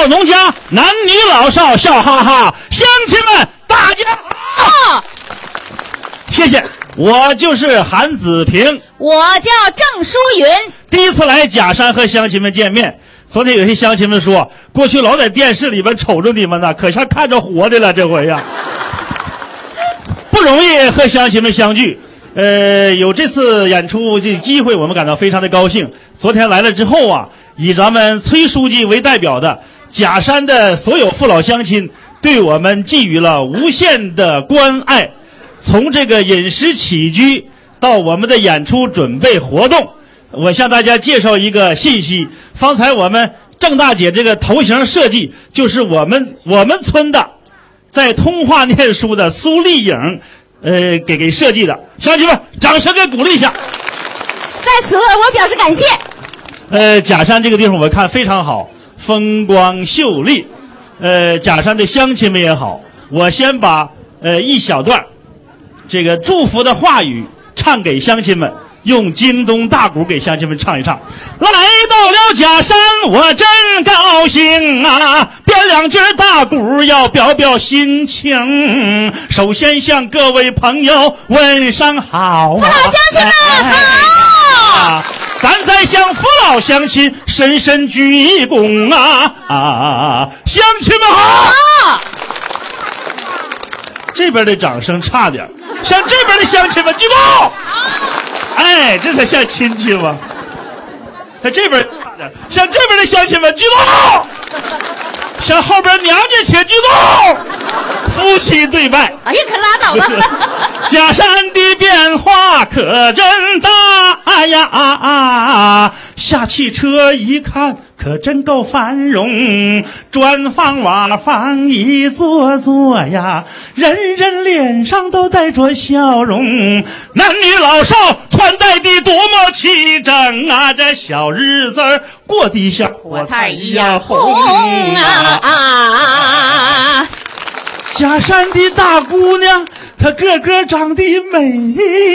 到农家，男女老少笑哈哈。乡亲们，大家好！谢谢，我就是韩子平，我叫郑淑云。第一次来假山和乡亲们见面。昨天有些乡亲们说，过去老在电视里边瞅着你们呢，可像看着活的了。这回呀，不容易和乡亲们相聚。呃，有这次演出这机会，我们感到非常的高兴。昨天来了之后啊，以咱们崔书记为代表的假山的所有父老乡亲，对我们寄予了无限的关爱。从这个饮食起居到我们的演出准备活动。我向大家介绍一个信息。方才我们郑大姐这个头型设计，就是我们我们村的，在通化念书的苏丽颖，呃，给给设计的。乡亲们，掌声给鼓励一下。在此，我表示感谢。呃，假山这个地方我看非常好，风光秀丽。呃，假山的乡亲们也好，我先把呃一小段这个祝福的话语唱给乡亲们。用京东大鼓给乡亲们唱一唱。来到了假山，我真高兴啊！编两句大鼓要表表心情。首先向各位朋友问声好啊！父老乡亲们好！咱再向父老乡亲深深鞠一躬啊！啊，乡亲们好！这边的掌声差点，向这边的乡亲们鞠躬。哎，这才像亲戚嘛？在这边差点，向这边的乡亲们鞠躬，向后边娘家且鞠躬，夫妻对拜。哎呀，可拉倒吧！假山的变化可真大哎呀！啊啊下汽车一看。可真够繁荣，砖房瓦房一座座呀，人人脸上都带着笑容，男女老少穿戴的多么齐整啊！这小日子过得像火太一样红啊！假山的大姑娘，她个个长得美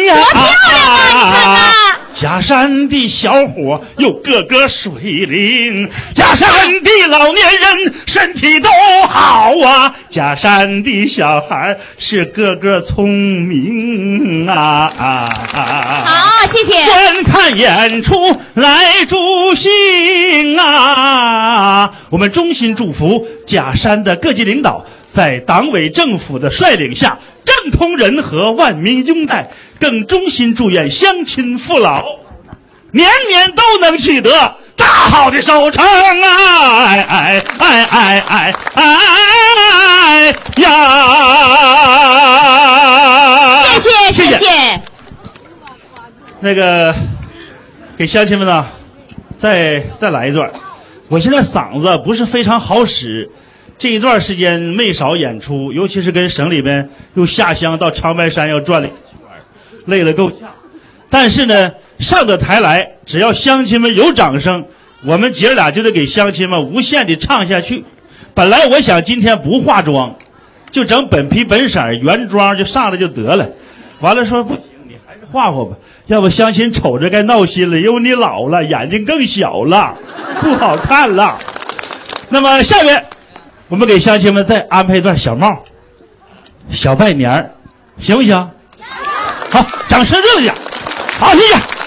呀，多漂亮啊！你看看。假山的小伙又个个水灵，假山的老年人身体都好啊，假山的小孩是个个聪明啊！好，谢谢。观看演出来助兴啊！我们衷心祝福假山的各级领导在党委政府的率领下，政通人和，万民拥戴。更衷心祝愿乡亲父老年年都能取得大好的收成啊！哎哎哎哎哎哎呀！谢谢谢谢。那个给乡亲们呢，再再来一段。我现在嗓子不是非常好使，这一段时间没少演出，尤其是跟省里边又下乡到长白山要转了。累了够呛，但是呢，上的台来，只要乡亲们有掌声，我们姐俩就得给乡亲们无限的唱下去。本来我想今天不化妆，就整本皮本色原装就上来就得了。完了说不行，你还是化化吧，要不乡亲瞅着该闹心了，因为你老了，眼睛更小了，不好看了。那么下面，我们给乡亲们再安排一段小帽，小拜年行不行？好，掌声热烈点！好，谢谢。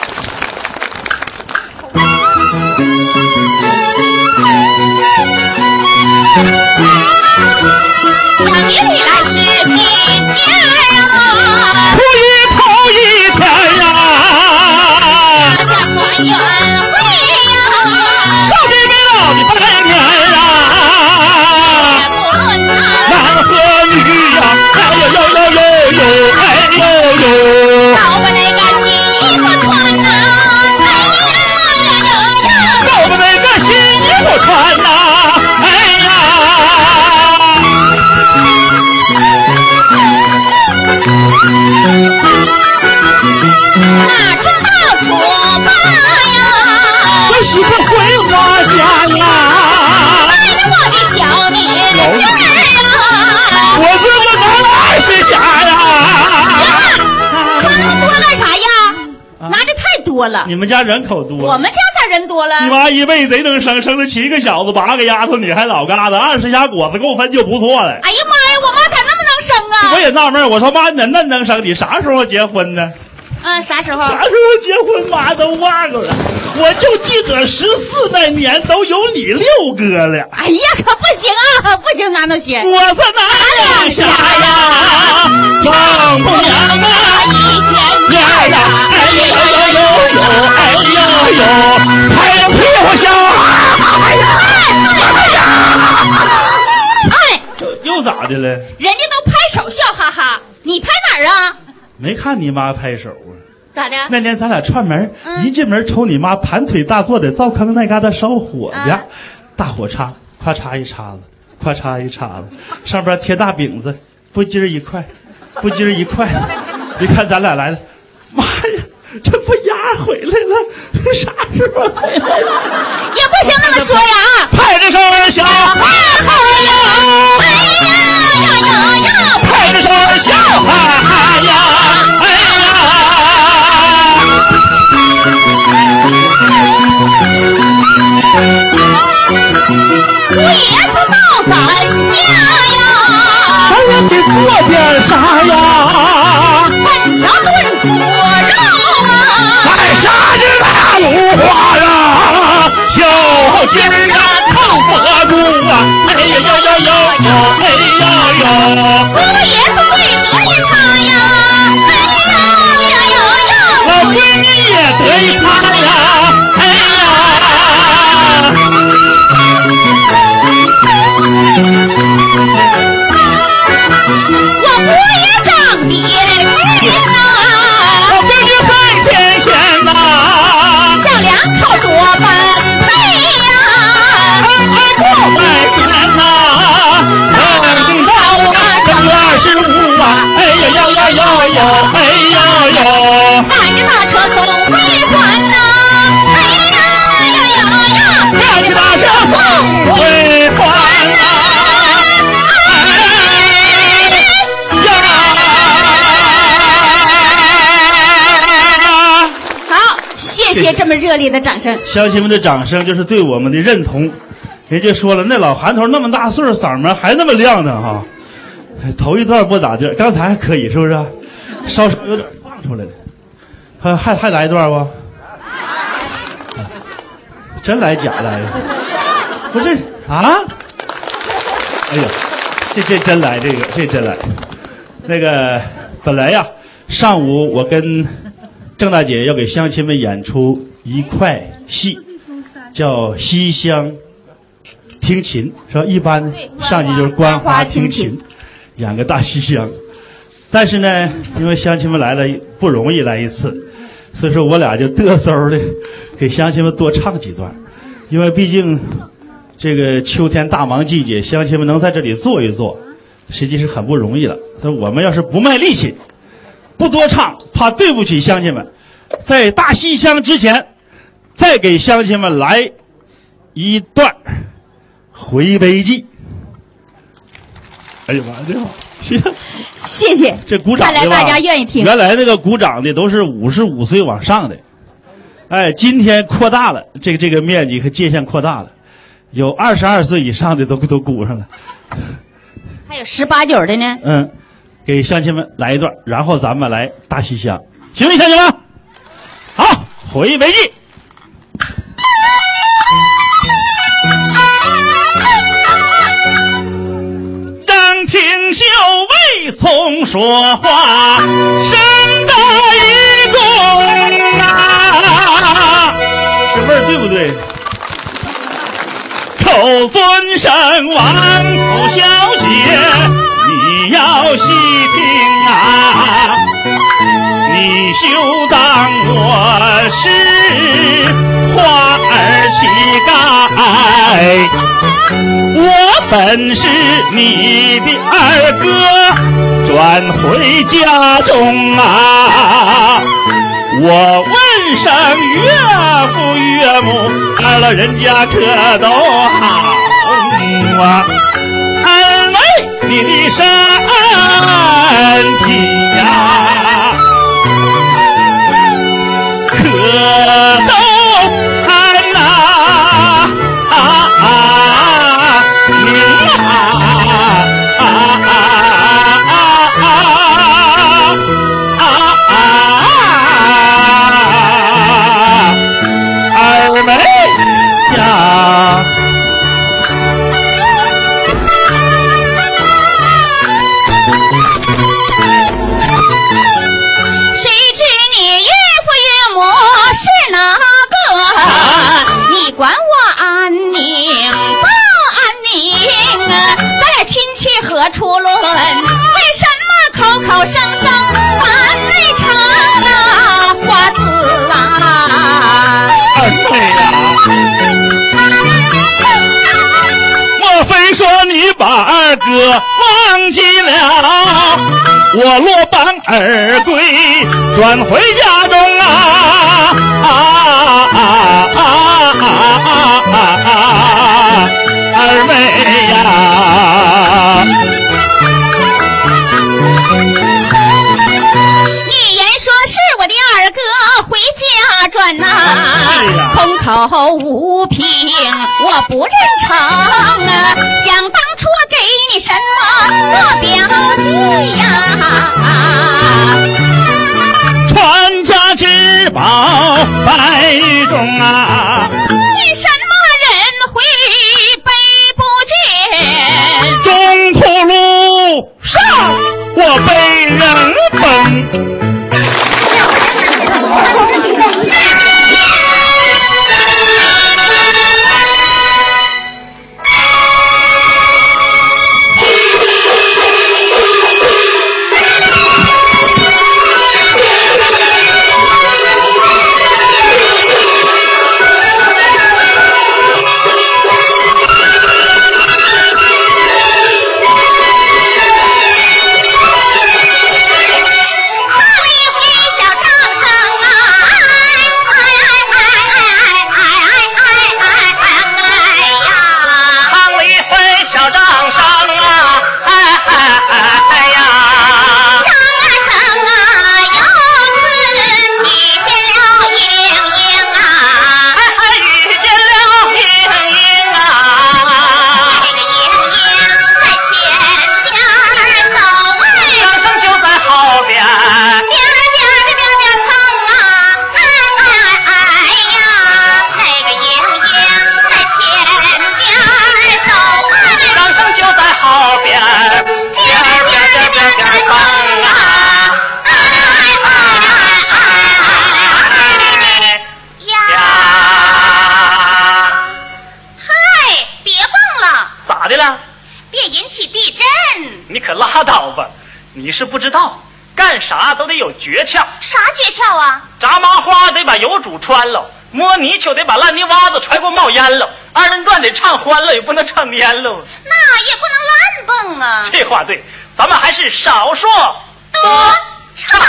多了，你们家人口多，我们家咋人多了。你妈一辈子贼能生，生了七个小子，八个丫头，你还老疙瘩，二十家果子够分就不错了。哎呀妈呀，我妈咋那么能生啊？我也纳闷，我说妈，你那能生，你啥时候结婚呢？嗯，啥时候？啥时候结婚？妈都忘了，我就记得十四那年都有你六哥了。哎呀，可不行啊，不行，哪能行？我在哪里下呀？丈母娘啊，一千年呀！哎呦呦呦呦，哎呦呦，拍屁股笑。哎呀，哎呀！哎，又咋的了？人家都拍手笑哈哈，你拍哪儿啊？没看你妈拍手啊？咋的？那天咱俩串门，一进门瞅你妈盘腿大坐的灶坑那嘎达烧火去，啊大火叉，咔嚓一叉子，咔嚓一叉子，上边贴大饼子，不筋儿一块，不筋儿一块。你看咱俩来了，妈呀，这不丫回来了？啥时候回来了？也不行那么说呀啊！派着手笑，哈哈呀！哎呀呀小鸡么热烈的掌声。乡亲们的掌声就是对我们的认同。人家说了，那老韩头那么大岁数，嗓门还那么亮呢哈。头一段不咋地，刚才还可以，是不是？稍稍有点放出来了。还还还来一段不？真来假来的？不是啊？哎呀，这这真来，这个这真来。那个本来呀，上午我跟郑大姐要给乡亲们演出一块戏，叫《西厢听琴》，是吧？一般上去就是观花听琴，演个大西厢。但是呢，因为乡亲们来了不容易来一次，所以说我俩就嘚瑟的给乡亲们多唱几段，因为毕竟这个秋天大忙季节，乡亲们能在这里坐一坐，实际是很不容易的。所以我们要是不卖力气，不多唱，怕对不起乡亲们。在大西厢之前，再给乡亲们来一段回杯记。哎呀妈，这好，谢谢。谢谢，这鼓掌的吧看来大家愿意听。原来那个鼓掌的都是五十五岁往上的，哎，今天扩大了，这个这个面积和界限扩大了，有二十二岁以上的都都鼓上了。还有十八九的呢。嗯，给乡亲们来一段，然后咱们来大西厢，行不行，乡亲们？好，回杯记。张廷秀未从说话，生得一公啊，这味儿对不对？口尊声王府小姐，你要细听啊！你休当我是本是你的二哥，转回家中啊！我问声岳父岳母，二老人家可都好啊？安慰你的身体呀、可都忘记了？我落榜而归，转回家中啊啊！二妹呀，你言说是我的二哥回家转呐、空口无凭，我不认成啊！想当初我给你什么做标记呀？传家之宝百日中啊，为什么人会背不见？中途路上我被人崩。你是不知道，干啥都得有诀窍。啥诀窍啊？炸麻花得把油煮穿了，摸泥鳅得把烂泥洼子揣过冒烟了，二人转得唱欢了，也不能唱蔫喽。那也不能乱蹦啊，这话对，咱们还是少说。多唱。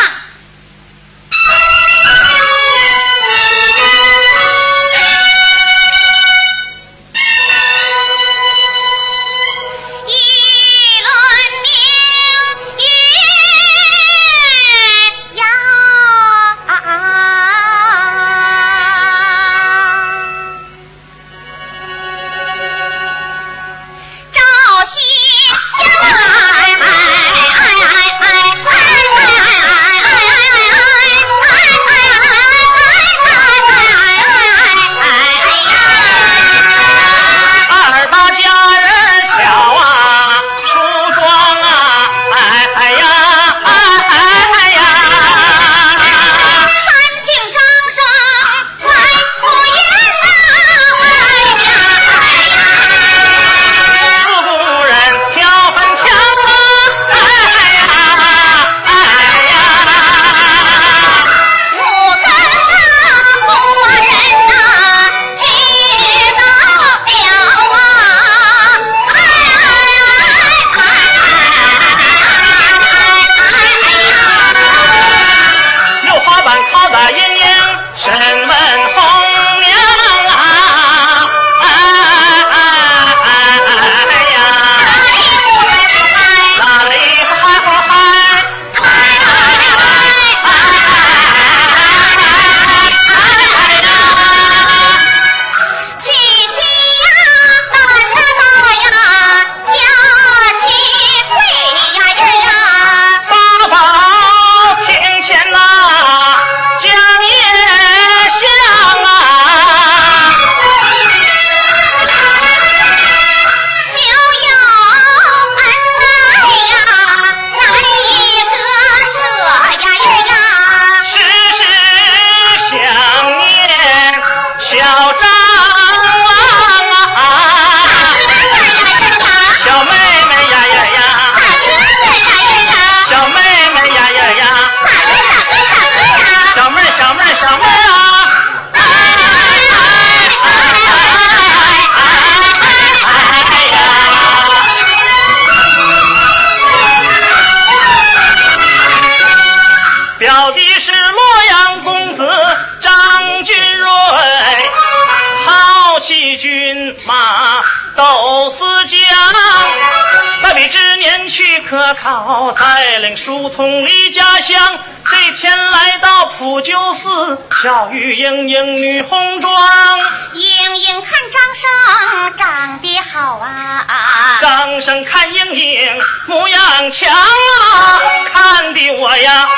带领书童离家乡。这天来到普救寺，巧遇英英女红妆。英英看张生长得好啊，张生看英英模样强啊，看的我呀，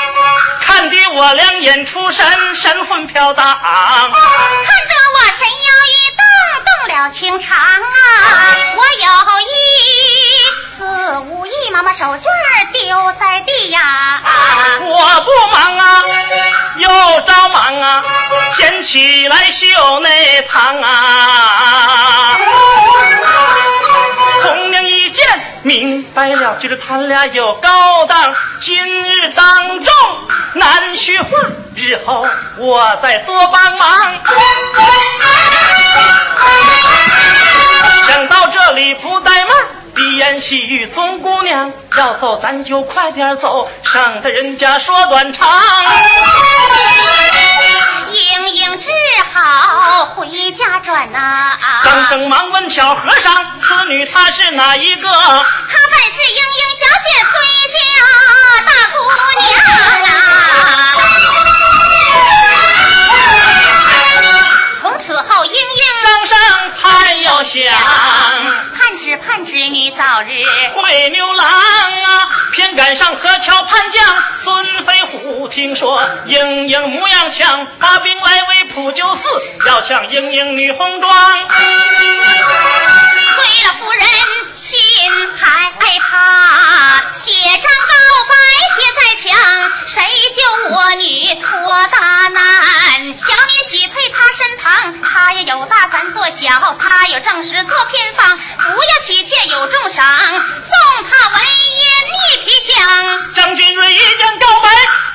看的我两眼出神，神魂飘荡。看着我神摇一动，动了情长啊！我有意四五一，妈妈手绢丢在地呀。我不忙啊，又着忙啊，捡起来绣那堂啊。红娘一见明白了，就是他俩有高档。今日当众难学话，日后我再多帮忙。想到这里不怠慢，低言细语，宗姑娘要走咱就快点走，省得人家说短长。英英只好回家转呐、张生忙问小和尚，此女她是哪一个？她本是英英小姐崔家大姑娘啊。此后，莺莺声声盼又想。盼只盼织女早日会牛郎啊，偏赶上河桥盼将孙飞虎。听说莺莺模样强，发兵来围普救寺，要抢莺莺女红妆。为了夫人心害怕，写张告白贴在墙，谁救我女脱大难？小女喜配他身旁，他也有大咱做小，他有正室做偏房，不要妻妾有重赏，送他为姻一匹香。张君瑞一将告白，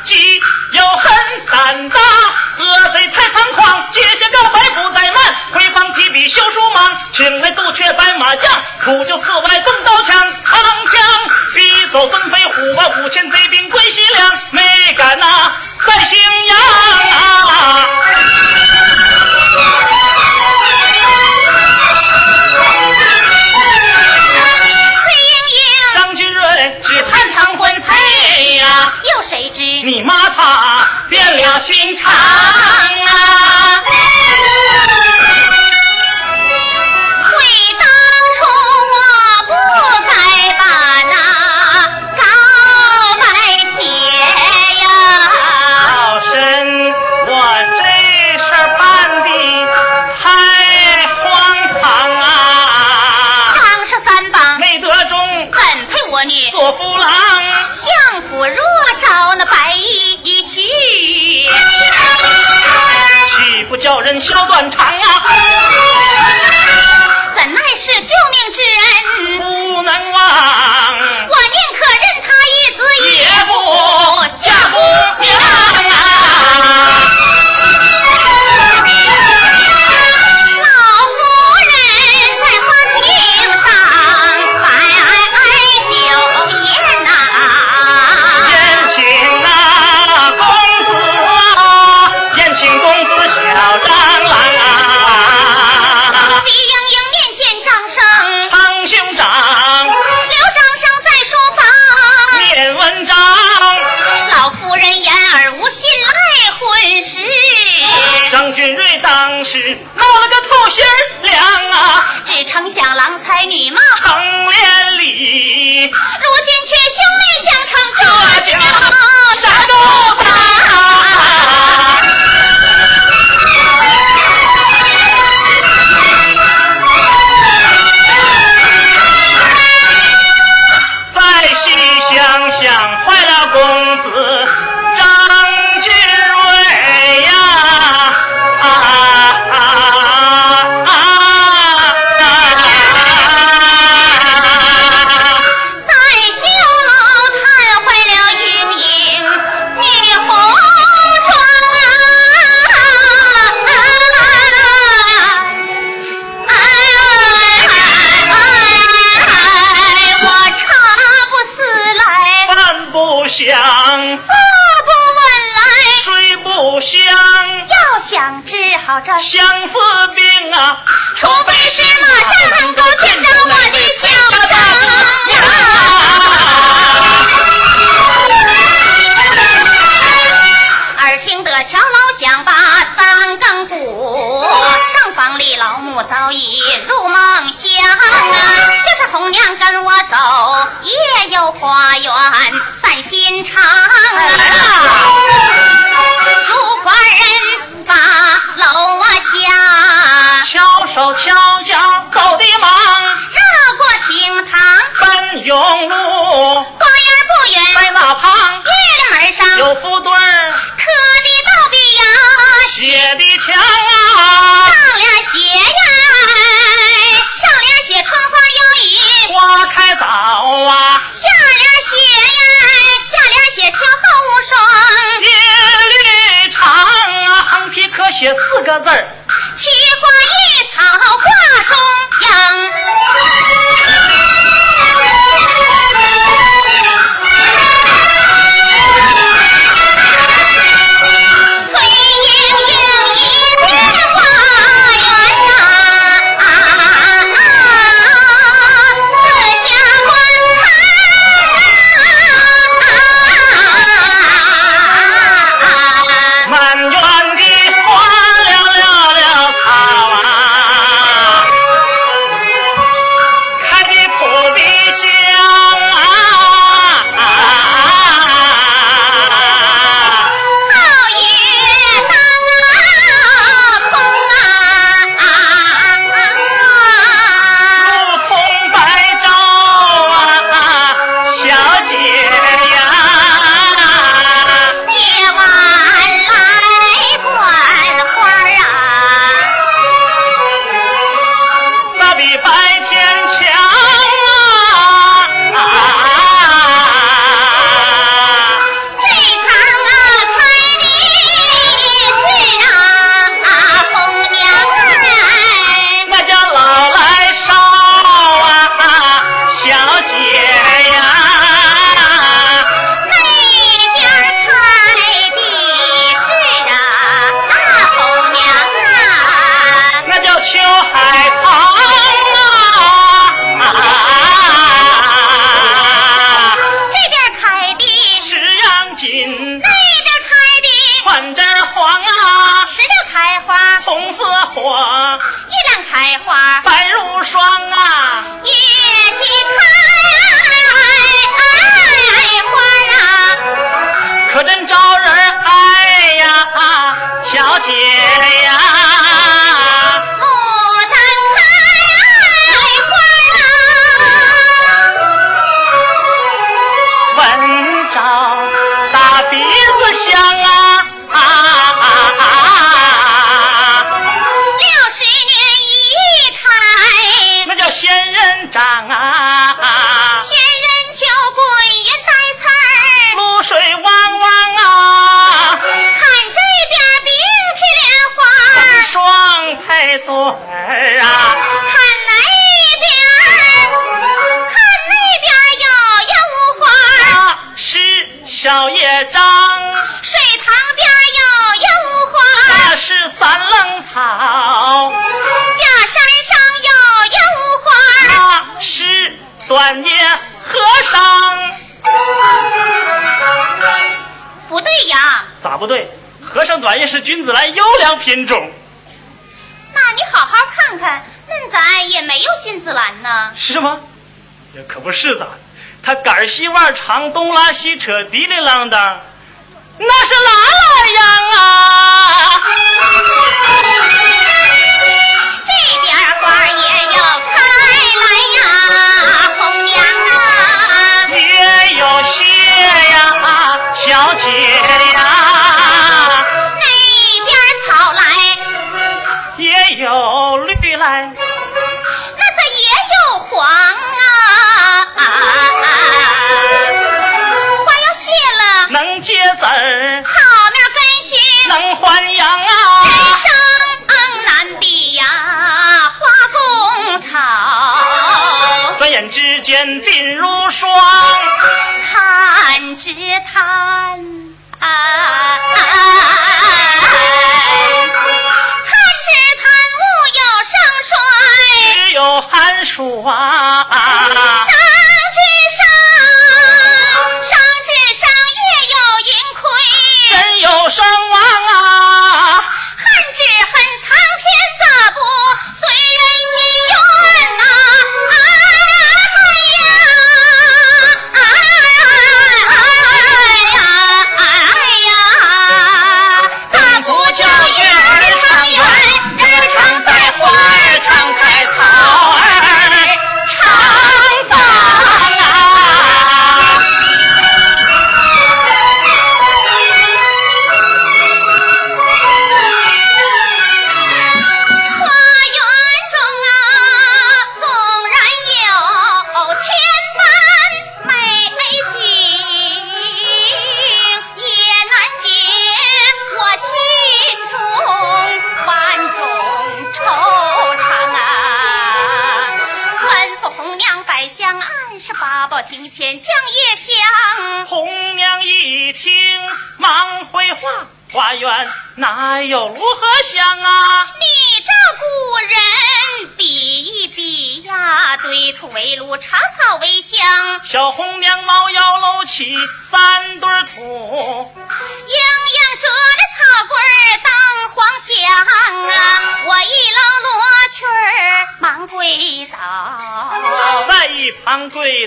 既有很胆大，恶贼太猖狂，接下告白不怠慢，回房提笔休书忙，请来杜鹃白马将，普救寺外动刀枪，长枪逼走孙飞虎啊，五千贼兵归西凉，没敢呐、在荥阳啊。配呀、又谁知你妈她变了心肠啊！削断肠啊短年和尚不对呀，咋不对？和尚短也是君子兰优良品种。那你好好看看，那咱也没有君子兰呢。是吗？可不是的，他杆细腕长，东拉西扯，滴里啷当。那是老老样啊。这点，花二爷。结呀，那边草来也有绿来，那个也有黄啊。花要谢了能结籽儿，草苗根须能还阳啊。眨眼之间鬓如霜弹之弹哎物有只有寒暑啊之生生之生有盈亏人有生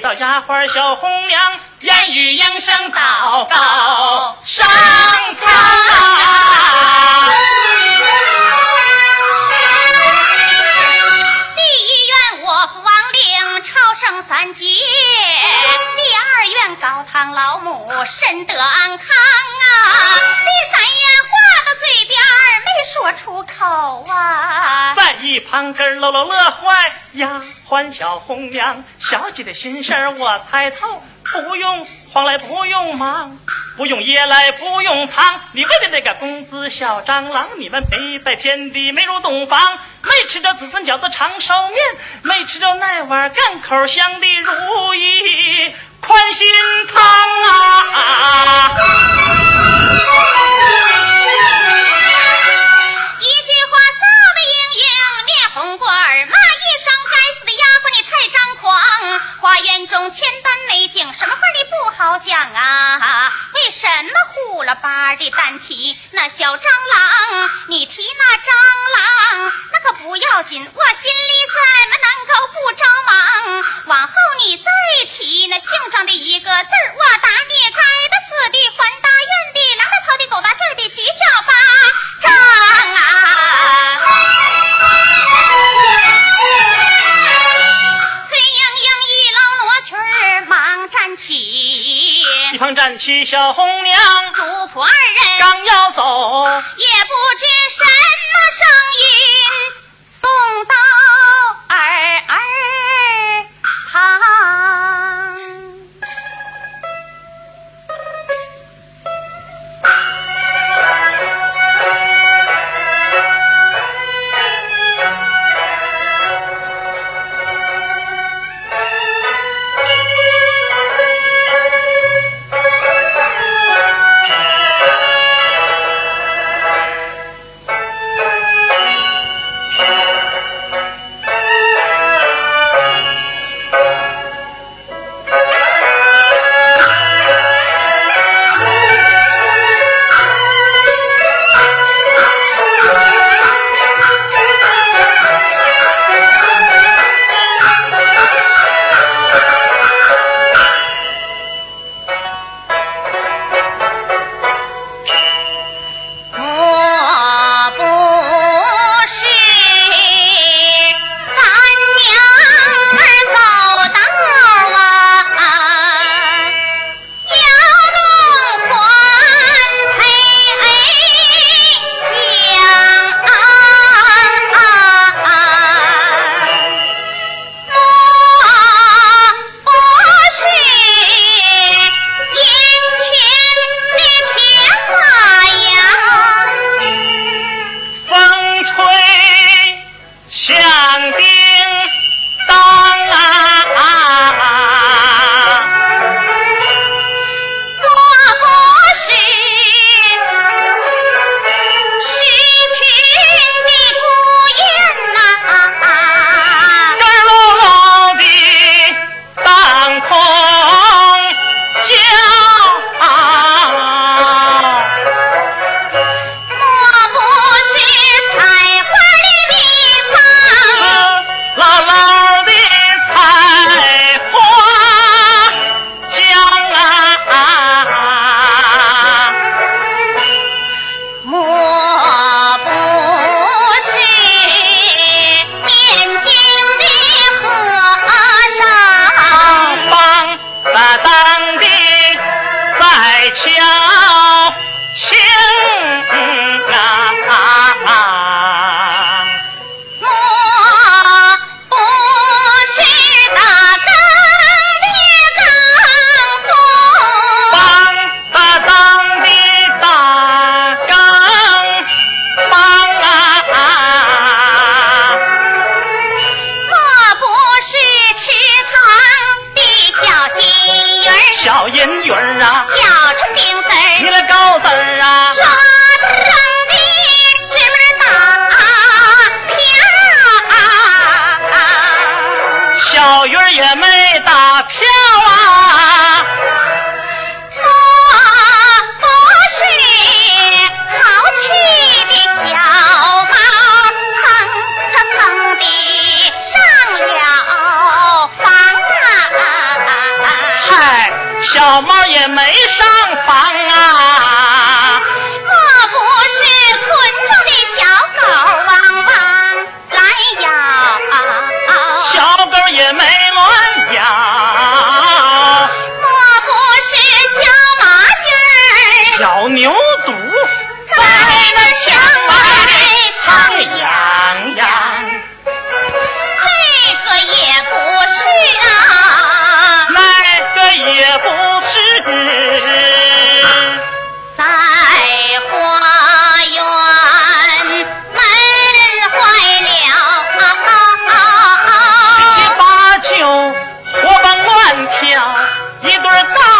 旁跪倒丫鬟小红娘，旁根儿喽喽乐坏，丫鬟小红娘，小姐的心事我猜透，不用慌来不用忙，不用掖来不用藏，你为了那个公子小蟑螂，你们陪在天地没入洞房，没吃着子孙饺子长寿面，没吃着那碗干口香的如意宽心汤啊！花园中千般美景，什么话你不好讲啊？为什么呼了巴的单提那小蟑螂？你提那蟑螂，那可不要紧，我心里怎么能够不着忙？往后你再提那姓张的一个字，我打你该的死的，还大院的，狼大头的，狗大拽的，徐小巴掌啊！一旁站起小红娘，主仆二人。刚要走。也不知什么声音。送到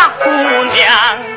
姑娘。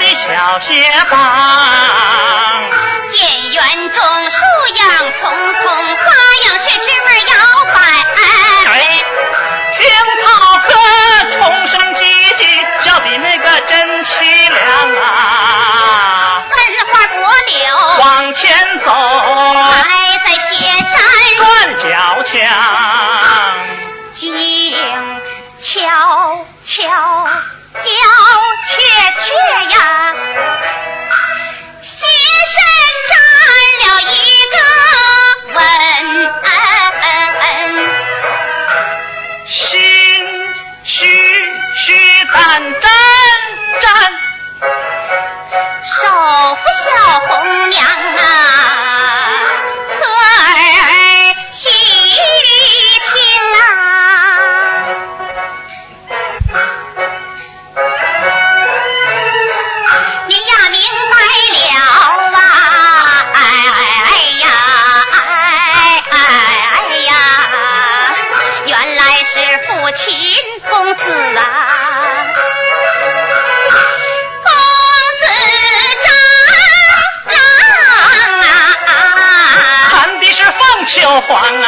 的小鞋帮。Bapak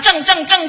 正正正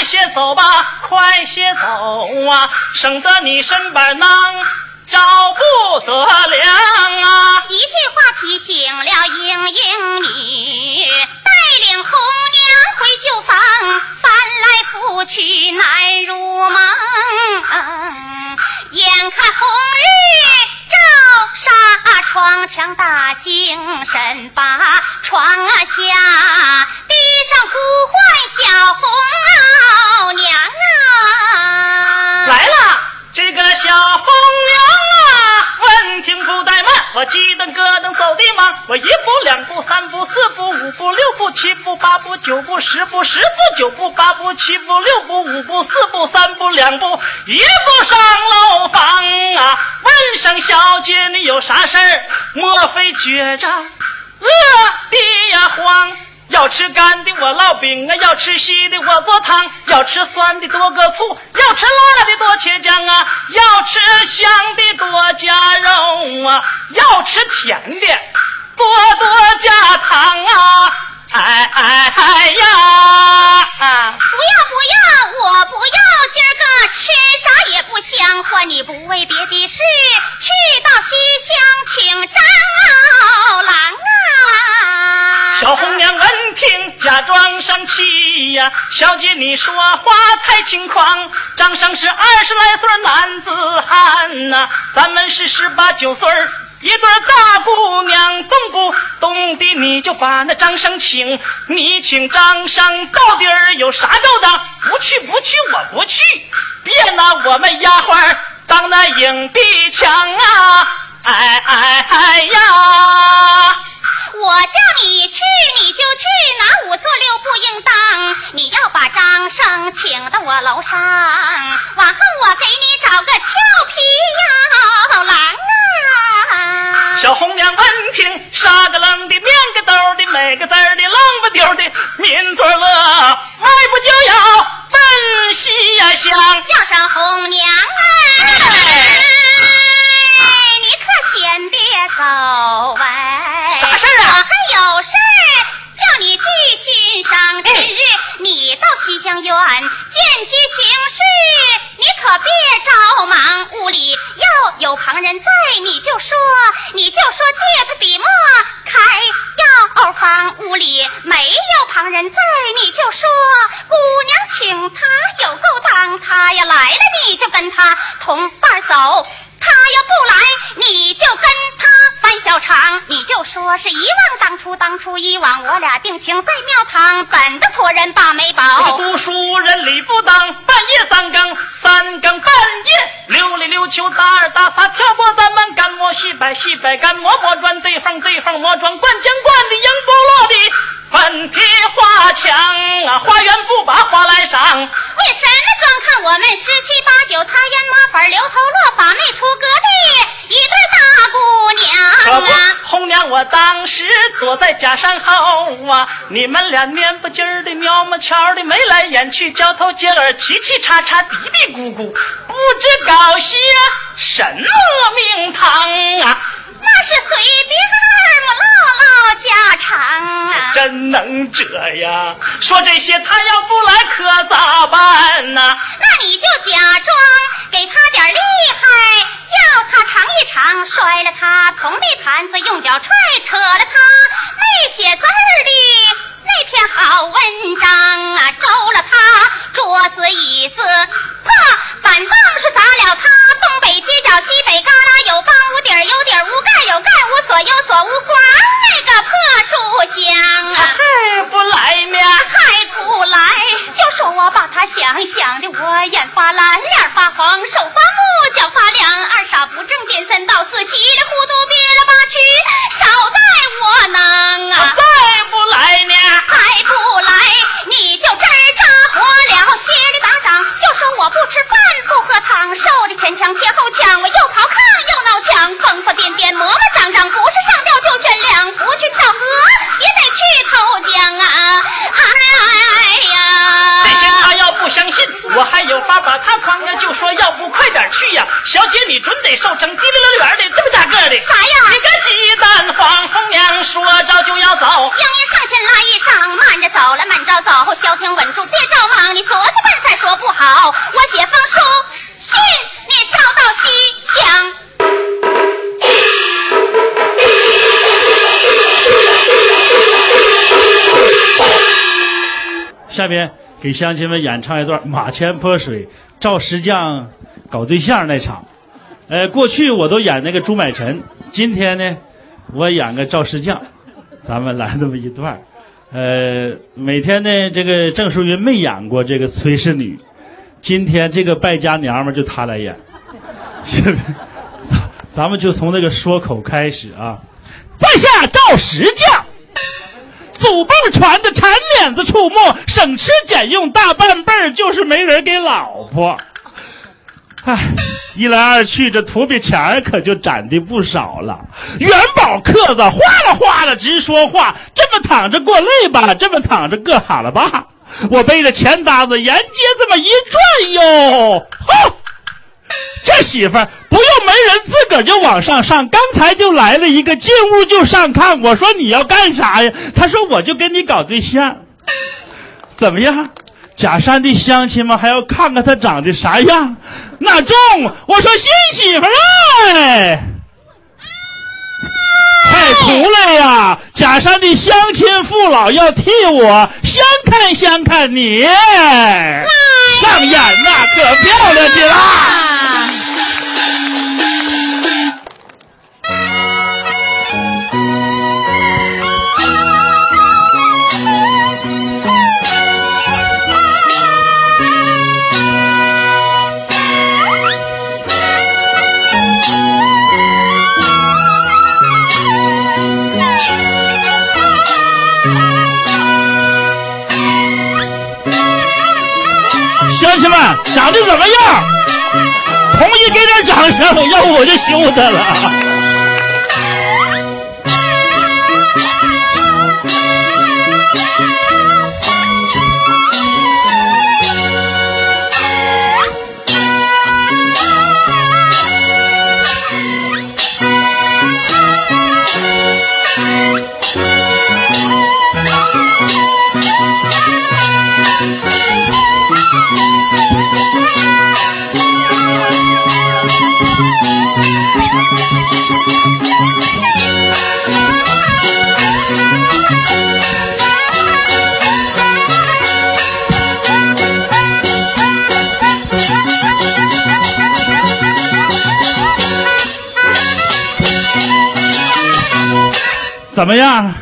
快些走吧，快些走啊，省得你身板囊找不得了啊！一句话提醒了莺莺女，带领红娘回绣房，翻来覆去难入梦，眼看红日。纱窗墙打精神把床啊下地上呼唤小红袄娘我鸡蛋哥能走的吗？我一步两步三步四步五步六步七步八步九步十步十步九步八步七步六步五步四步三步两步一步上楼房啊！问声小姐，你有啥事儿？莫非觉着饿的呀慌？要吃干的我烙饼啊，要吃稀的我做汤，要吃酸的多个醋，要吃辣的多切姜啊，要吃香的多加肉啊，要吃甜的多多加糖啊！哎哎哎呀！不要不要，我不要，今儿个吃啥也不香。唤你不为别的事，去到西厢请张老郎啊！小红娘闻听，假装生气呀，小姐你说话太轻狂，张生是二十来岁男子汉呐，咱们是十八九岁一对大姑娘，动不动的你就把那张生请，你请张生到底儿有啥招当？不去不去，我不去，别拿我们丫鬟当那影壁墙啊！哎哎哎呀！我叫你去你就去，哪五做六不应当。你要把张生请到我楼上，往后我给你找个俏皮要郎啊！小红娘闻听，傻个愣的，面个兜的，每个字的，愣不丢的，抿嘴乐，迈步就要奔西呀乡。叫声红娘啊！哎你可先别走喂，啥事儿啊我还有事儿叫心上。今日你到西厢院见机行事，你可别着忙。屋里要有旁人在，你就说，你就说借他笔墨开药方。屋里没有旁人在，你就说姑娘请他有够当，他要来了你就跟他同伴走。他要不来，你就跟他翻小长，你就说是一忘当初，当初一忘，我俩定情在庙堂，怎的托人把媒保。读书人理不当，半夜三更，三更半夜溜里溜秋，打二打仨，挑拨咱们干磨西摆西摆干磨磨砖对缝对缝磨砖灌浆灌的赢不落的粉皮花墙啊，花园不把花来赏。为什么专看我们十七八九擦烟抹粉留头落发没出格的一对大姑可不？，红娘，我当时躲在假山后啊，你们俩蔫不唧儿的、喵么悄的，眉来眼去，交头接耳，嘁嘁喳喳，嘀嘀咕咕，不知搞些什么名堂啊！那是随便儿么唠唠家常啊。真能这呀！说这些，他要不来可咋办呢？那你就假装给他点厉害，叫他尝一尝，摔了他铜的盘子，用脚踹扯了他没写字儿的那篇好文章啊，周了他桌子椅子，破板凳是砸了他东北街角西北旮旯，有房无底儿有底儿无盖有盖无锁有锁无光那个破书香他啊。还不来呢？还不来，就说我把他想想的，我眼发蓝，脸发黄，手发木，脚发凉，二傻不正，颠三倒四，稀里糊涂，憋了八屈，少带我囊啊！再不来呢？还不来，你就吱喳活了，歇我不吃饭不喝汤，受的前腔贴后腔，我又跑炕又闹墙，疯疯癫癫磨磨张张，不是上吊就悬梁，不去跳河也得去投江啊！哎呀，这些他要不相信，我还有法把他诓呀，就说要不快点去呀，小姐你准得受成滴溜溜圆的这么大个的。啥呀你个鸡蛋黄红娘说着就要走，英英上前拉一上，慢着走了，慢着走，消停稳住，别着忙。你昨天笨再说不好，我写封书信，你捎到西厢。下边给乡亲们演唱一段马前泼水赵石匠搞对象那场。呃，过去我都演那个朱买臣，今天呢，我演个赵石匠，咱们来这么一段。呃，每天呢，这个郑淑云没演过这个崔氏女，今天这个败家娘们就她来演，是不是？咱咱们就从这个说口开始啊。在下赵石匠，祖辈传的缠脸子出没，省吃俭用大半辈儿就是没人给老婆。唉，一来二去，这土鳖钱儿可就攒的不少了。元宝刻子哗啦哗啦直说话，这么躺着过累吧，这么躺着硌哈了吧。我背着钱搭子沿街这么一转哟，吼！这媳妇儿不用媒人，自个儿就往上上。刚才就来了一个，进屋就上炕。我说你要干啥呀？他说我就跟你搞对象。怎么样？假山的乡亲们还要看看他长得啥样？那中？我说新媳妇儿哎，快出来呀！假山的乡亲父老要替我相看相看你，上演呐，可漂亮极了。长得怎么样？同意给点掌声，要不我就休他了。怎么样？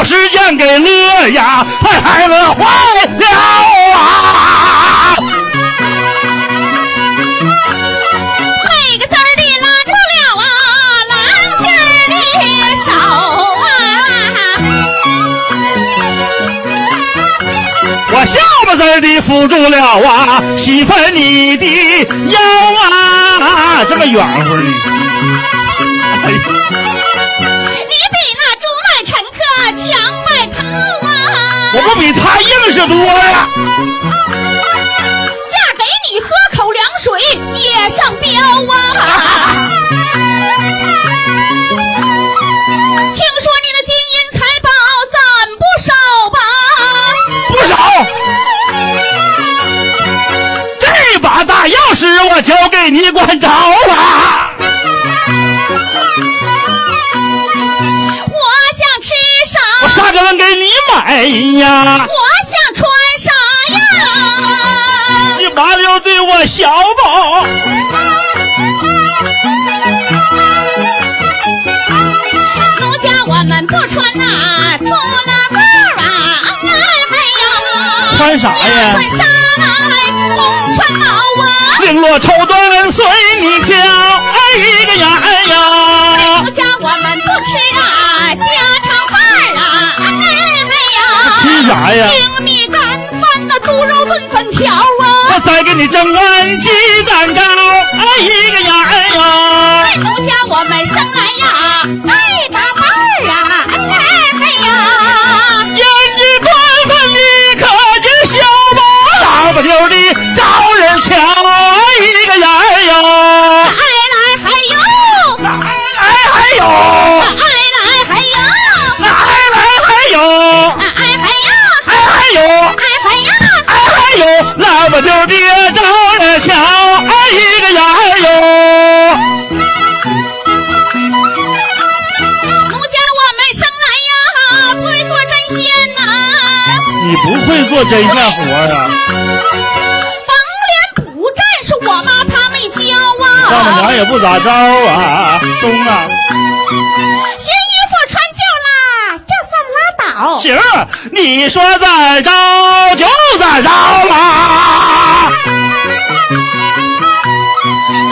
把我的赵石匠给乐呀，快孩子坏了啊！那个字儿的拉住了啊，郎君儿的手啊！我下巴子儿的扶住了啊，媳妇儿你的腰啊，这么远乎呢？多呀！嫁给你喝口凉水也上膘啊！听说你的金银财宝攒不少吧？不少。这把大钥匙我交给你管着吧。我想吃啥我啥？啥个能给你买呀？小宝，奴家我们不穿那粗拉帽啊，哎嘿呀！穿啥呀穿纱来红穿毛啊！绫罗绸缎随你挑，哎一个呀哎呀奴，家我们不吃啊家常饭啊，哎嘿呀！吃啥呀精米干饭那猪肉炖粉条啊！我再给你蒸碗鸡蛋糕，哎一个呀哎呀，在奴家我们生来呀咋着啊，中啊。新衣服穿旧啦，这算拉倒。行，你说咋着就咋着啦。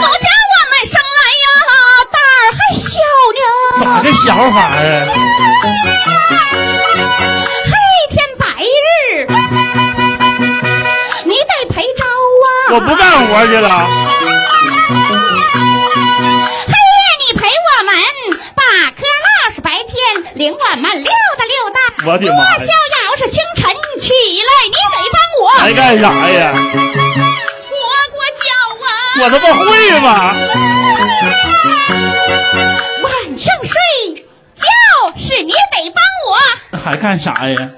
老家我们生来呀，胆儿还小呢。咋个小法啊？黑天白日，你得陪着啊。我不干活去了。我逍遥是清晨起来，你得帮我还干啥呀？我他妈会吗？晚上睡觉是你得帮我还干啥呀？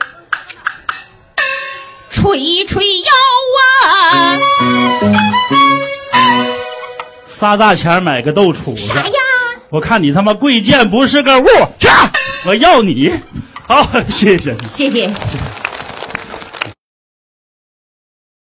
吹吹腰啊。仨大钱买个豆杵子啥，呀？我看你他妈贵贱不是个物，去，我要你。好，谢谢你。谢谢。